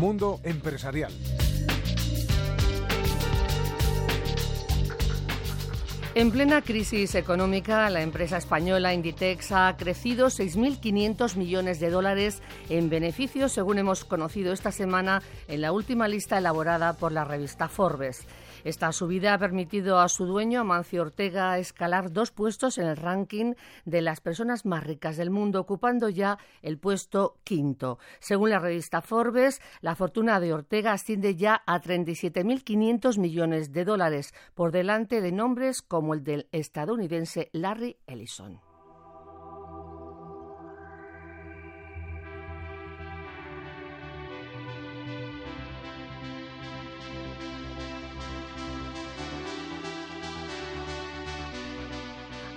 Mundo Empresarial. En plena crisis económica, la empresa española Inditex ha crecido 6.500 millones de dólares en beneficios, según hemos conocido esta semana en la última lista elaborada por la revista Forbes. Esta subida ha permitido a su dueño, Amancio Ortega, escalar dos puestos en el ranking de las personas más ricas del mundo, ocupando ya el puesto quinto. Según la revista Forbes, la fortuna de Ortega asciende ya a 37.500 millones de dólares, por delante de nombres como el del estadounidense Larry Ellison.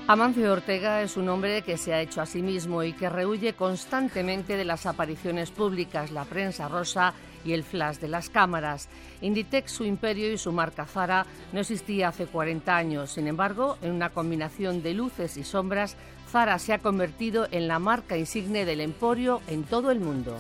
Amancio Ortega es un hombre que se ha hecho a sí mismo y que rehuye constantemente de las apariciones públicas, la prensa rosa y el flash de las cámaras. Inditex, su imperio y su marca Zara no existía hace 40 años. Sin embargo, en una combinación de luces y sombras, Zara se ha convertido en la marca insigne del emporio en todo el mundo.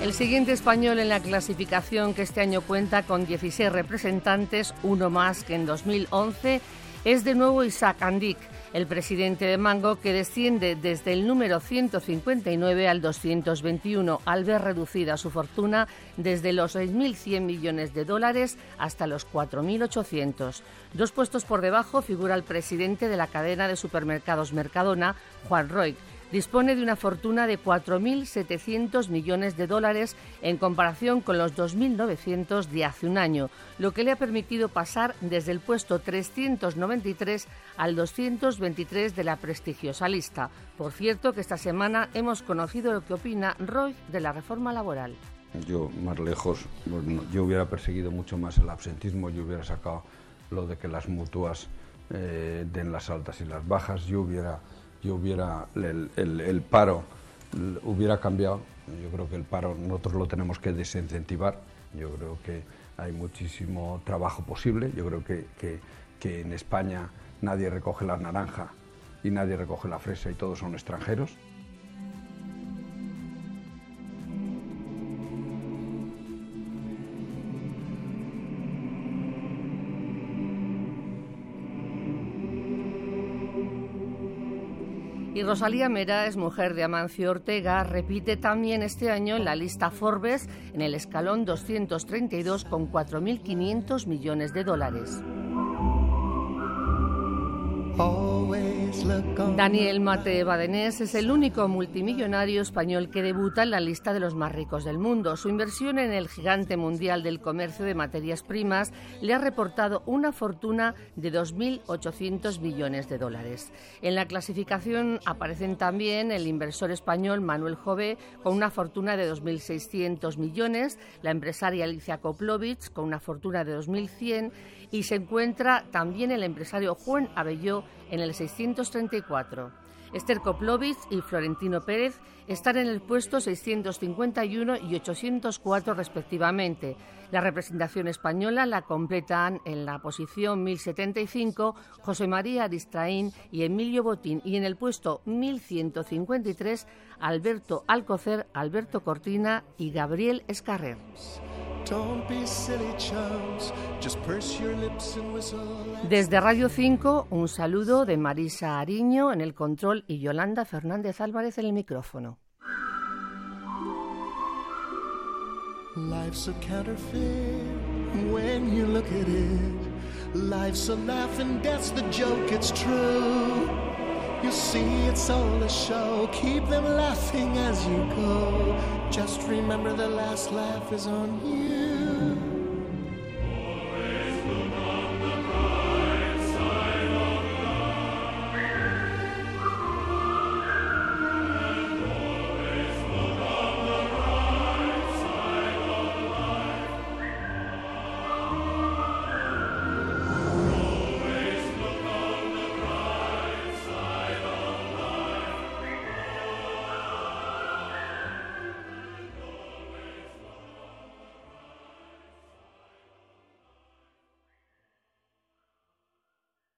El siguiente español en la clasificación, que este año cuenta con 16 representantes, uno más que en 2011, es de nuevo Isaac Andic, el presidente de Mango, que desciende desde el número 159 al 221, al ver reducida su fortuna desde los 6.100 millones de dólares hasta los 4.800. Dos puestos por debajo figura el presidente de la cadena de supermercados Mercadona, Juan Roig, dispone de una fortuna de 4.700 millones de dólares en comparación con los 2.900 de hace un año, lo que le ha permitido pasar desde el puesto 393 al 223 de la prestigiosa lista. Por cierto, que esta semana hemos conocido lo que opina Roy de la reforma laboral. Yo, más lejos, yo hubiera perseguido mucho más el absentismo, yo hubiera sacado lo de que las mutuas eh, den las altas y las bajas, yo hubiera yo hubiera, el, paro hubiera cambiado. Yo creo que el paro nosotros lo tenemos que desincentivar. Yo creo que hay muchísimo trabajo posible. Yo creo que, que en España nadie recoge la naranja y nadie recoge la fresa y todos son extranjeros. Y Rosalía Mera es mujer de Amancio Ortega, repite también este año en la lista Forbes en el escalón 232 con 4.500 millones de dólares. Daniel Mate Badenés es el único multimillonario español que debuta en la lista de los más ricos del mundo. Su inversión en el gigante mundial del comercio de materias primas le ha reportado una fortuna de 2.800 millones de dólares. En la clasificación aparecen también el inversor español Manuel Jové con una fortuna de 2.600 millones, la empresaria Alicia Koplovich con una fortuna de 2.100 y se encuentra también el empresario Juan Abelló en el 634. Esther Koplovich y Florentino Pérez están en el puesto 651 y 804 respectivamente. La representación española la completan en la posición 1075 José María Aristraín y Emilio Botín y en el puesto 1153 Alberto Alcocer, Alberto Cortina y Gabriel Escarrer. Desde Radio 5, un saludo de Marisa Ariño en el control y Yolanda Fernández Álvarez en el micrófono. Life's a counterfeit when you look at it. Life's a laugh and the joke, it's true. You see, it's all a show. Keep them laughing as you go. Just remember the last laugh is on you.